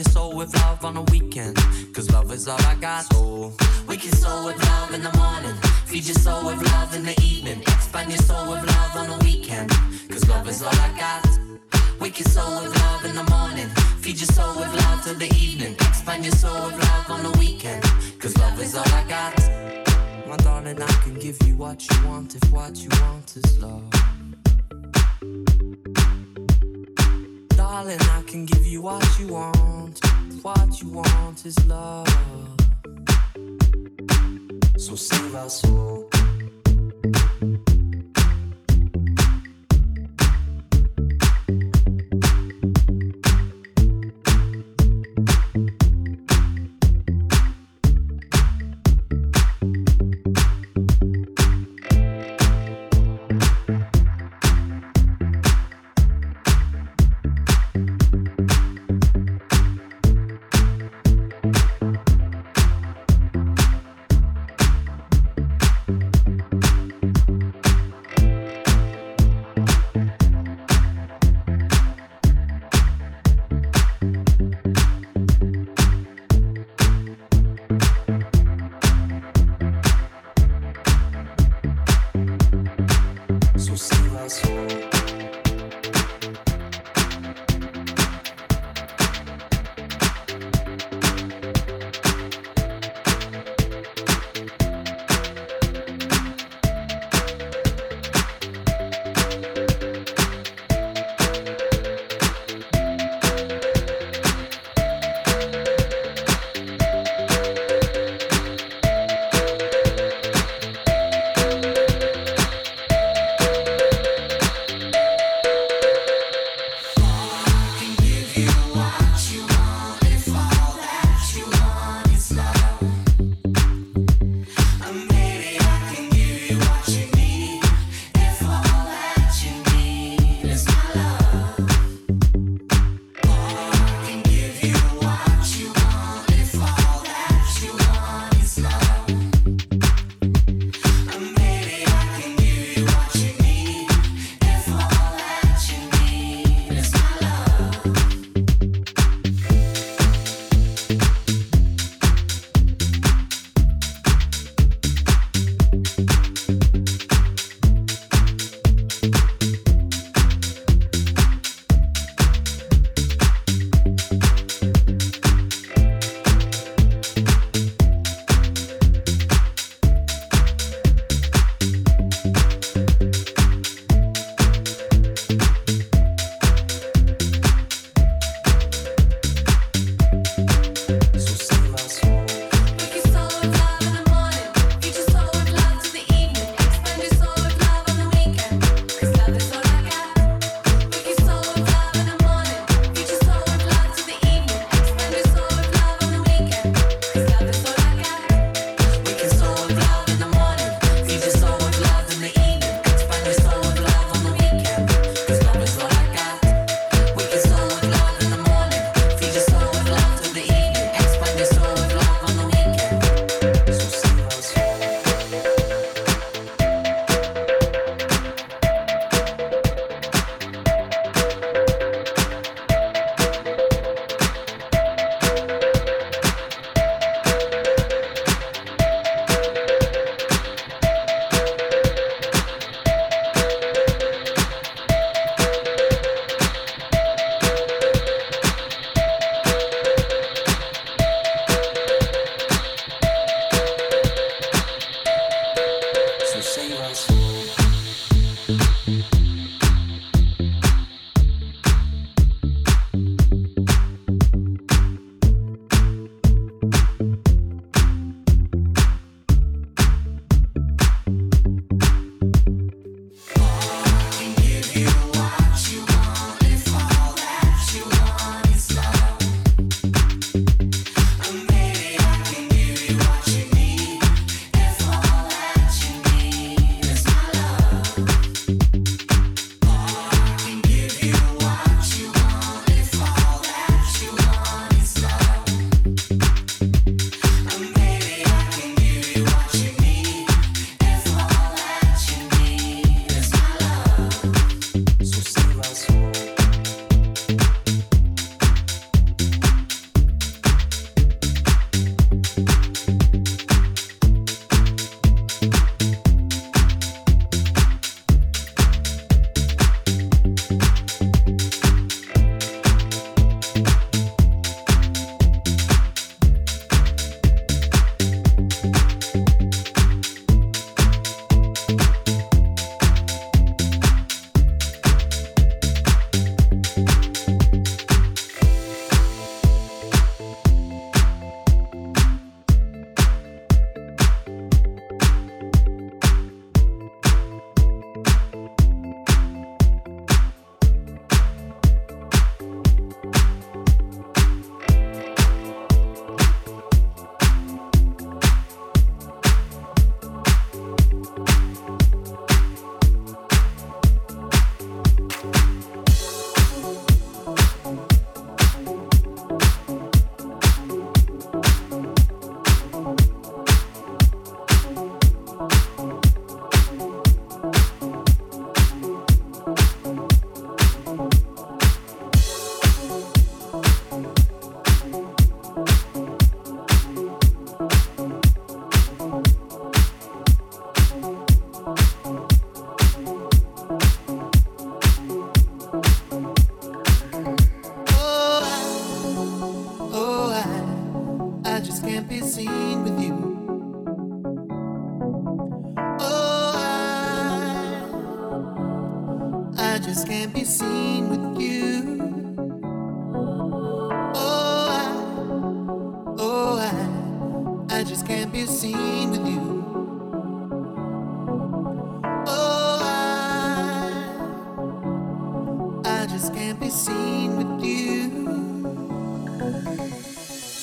your soul with love on the weekend. Cause love is all I got. So we can soul with love in the morning. Feed your soul with love in the evening. Expand your soul with love on the weekend. Cause love is all I got. We can soul with love in the morning. Feed your soul with love till the evening. Expand your soul with love on the weekend. Cause love is all I got. My darling, I can give you what you want if what you want is love. darling, I can give you what you want. What you want is love. So save our soul.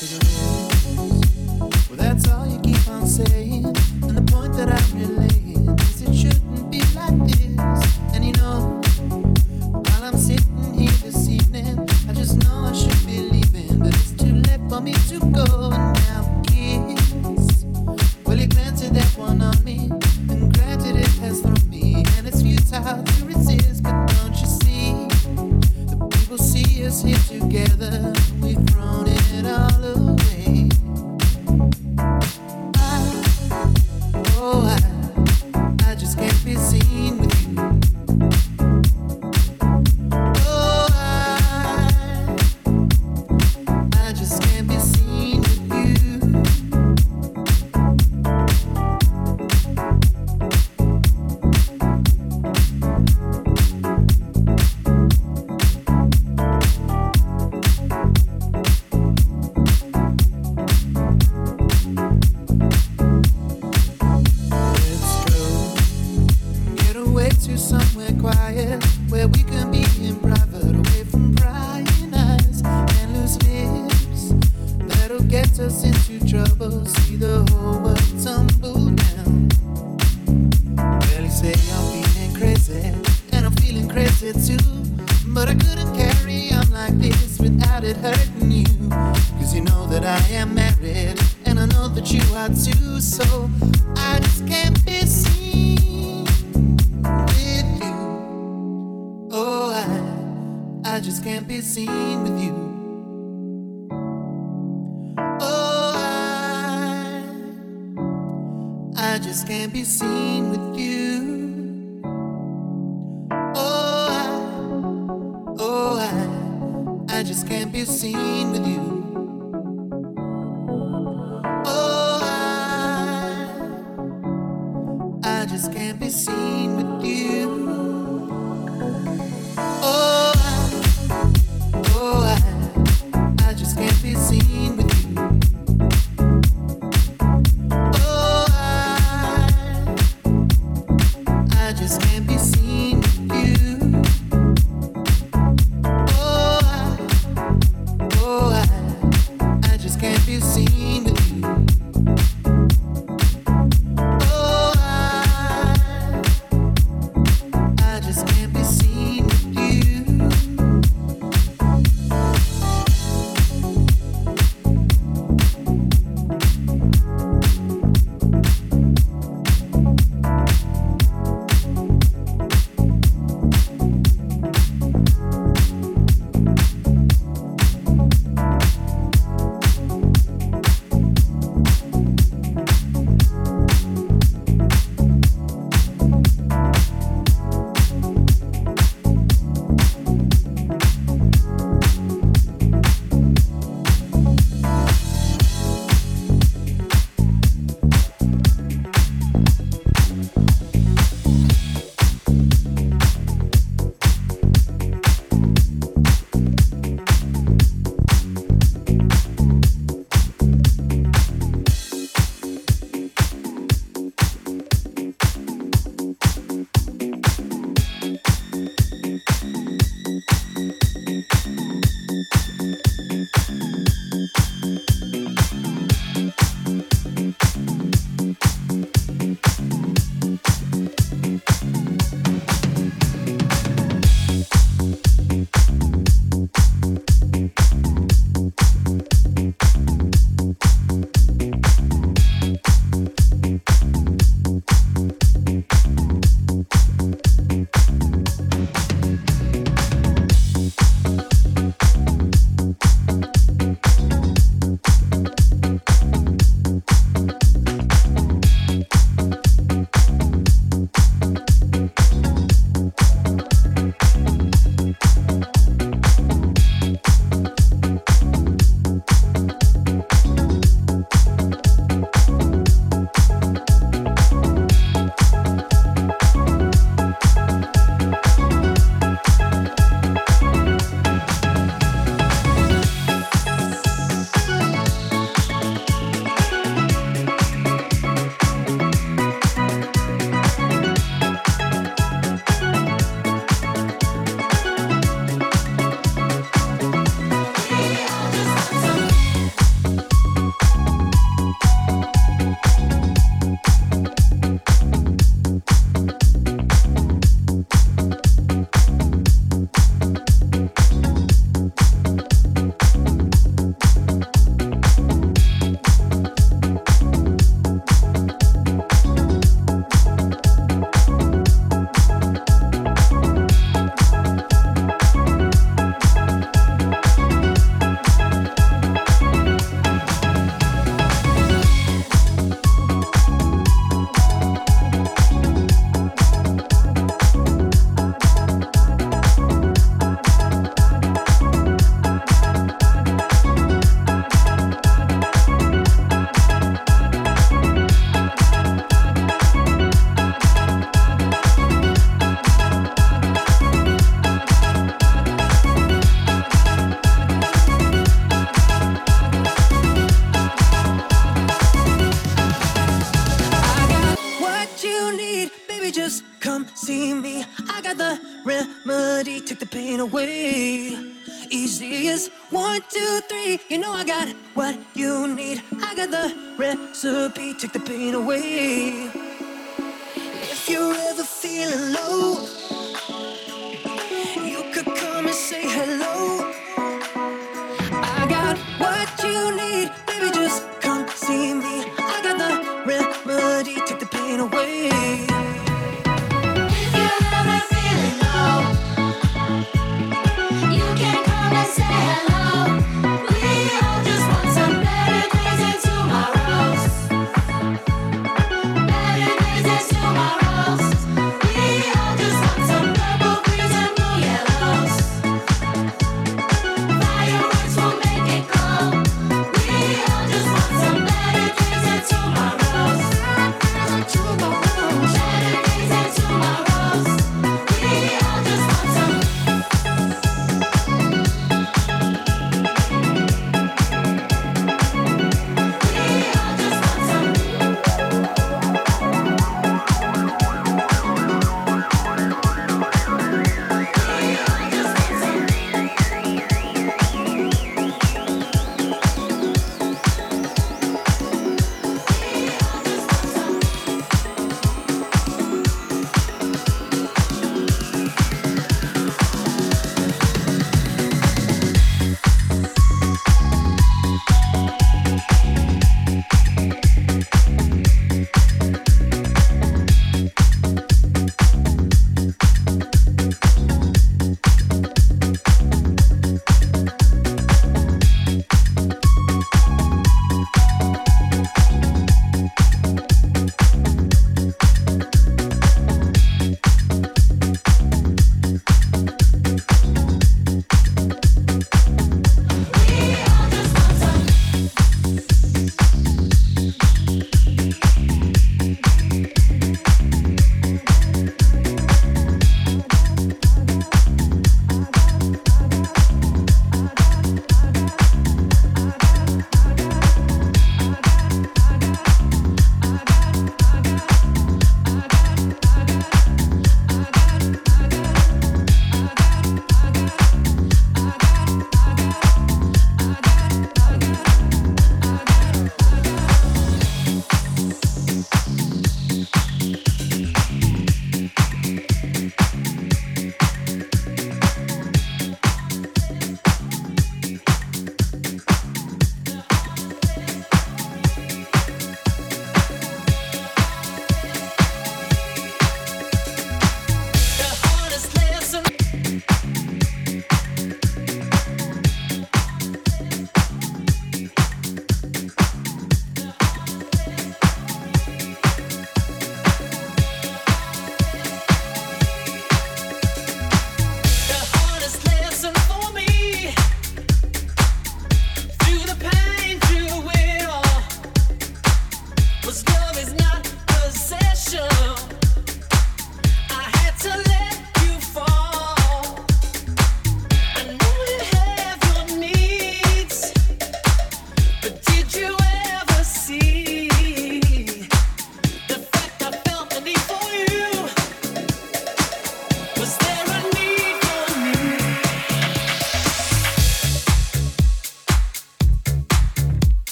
Well, that's all you keep on saying. Take the pain away.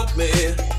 Want me.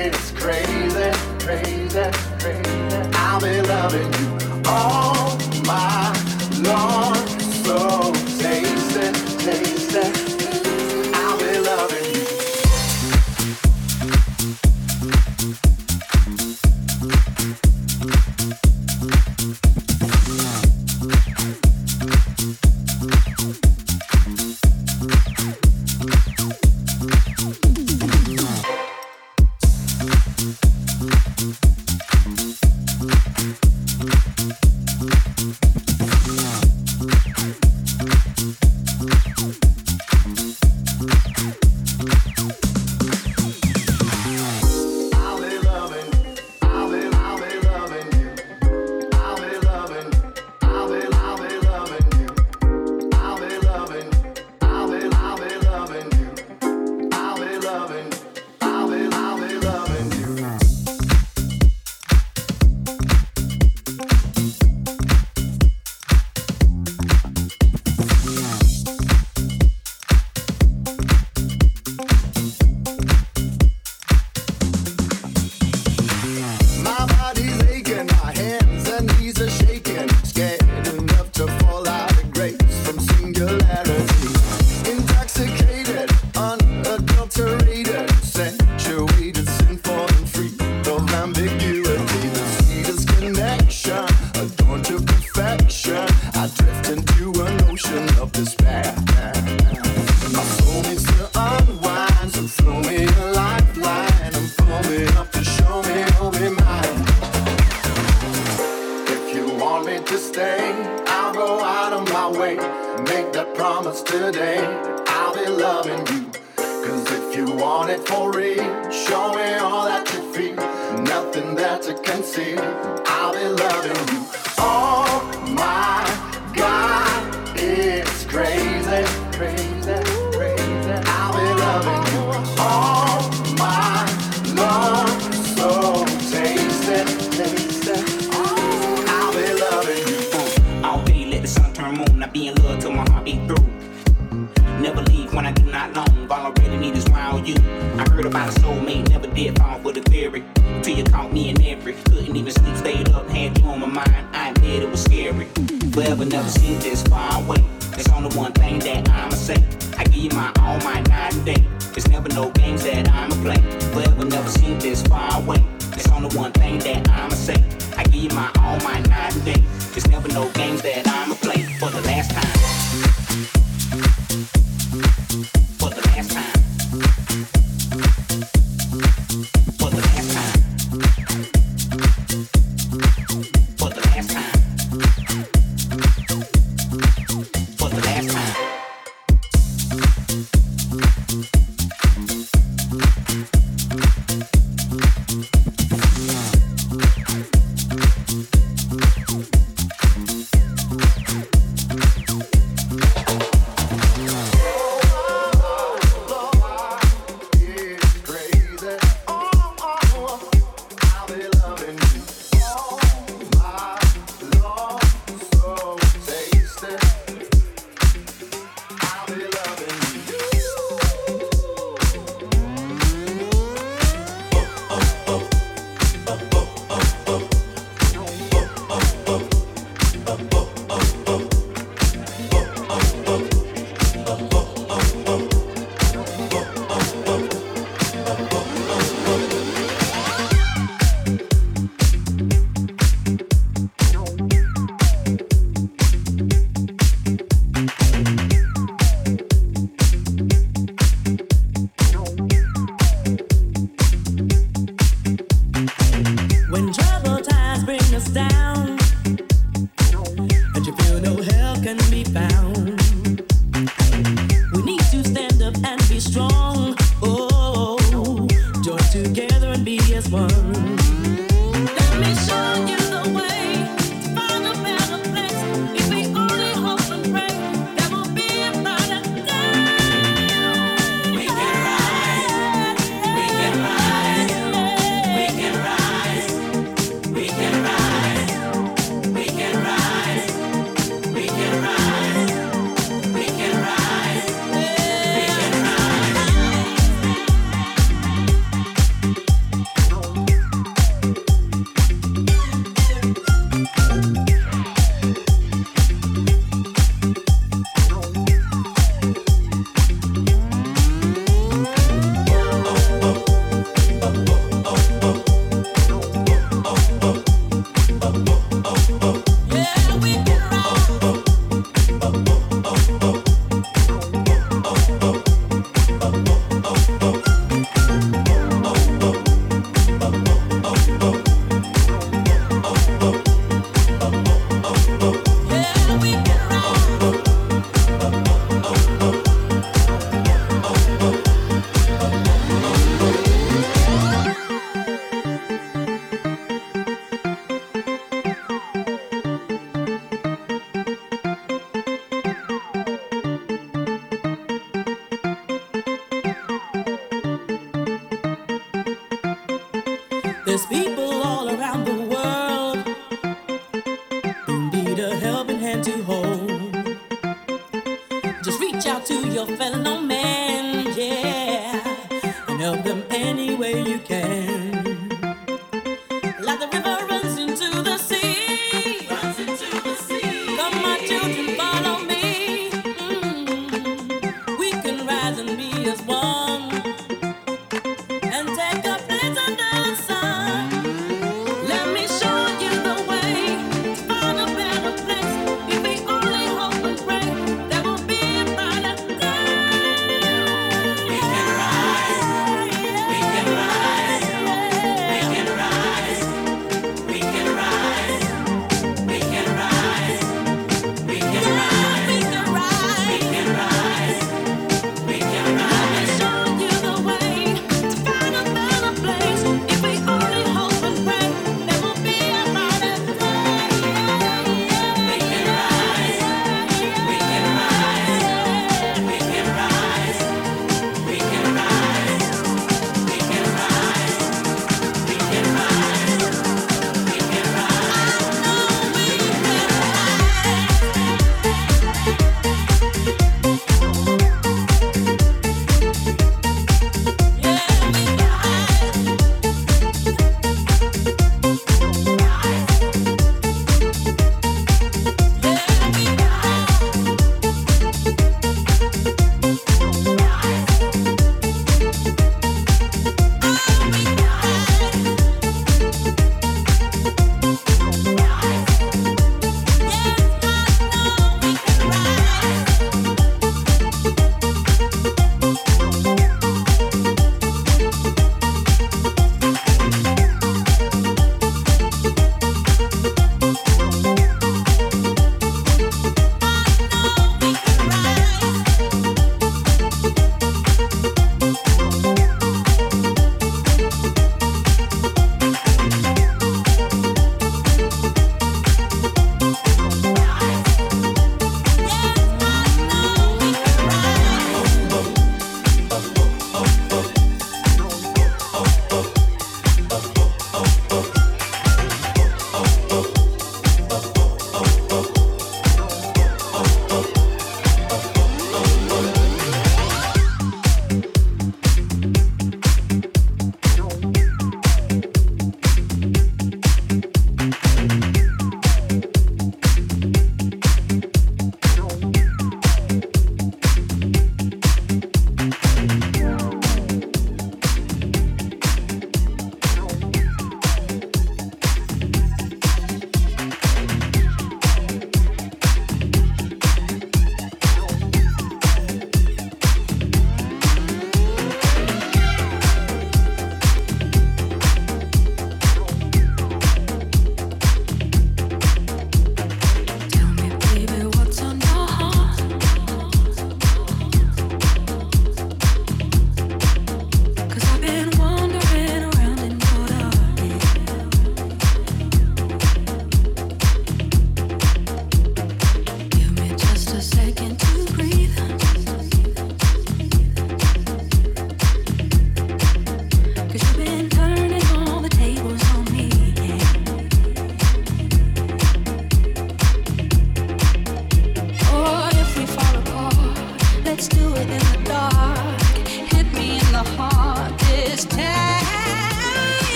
it's crazy, crazy, crazy. I'll be loving you all.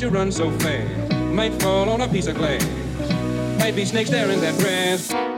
You run so fast. Might fall on a piece of glass. Might be snakes there in that grass.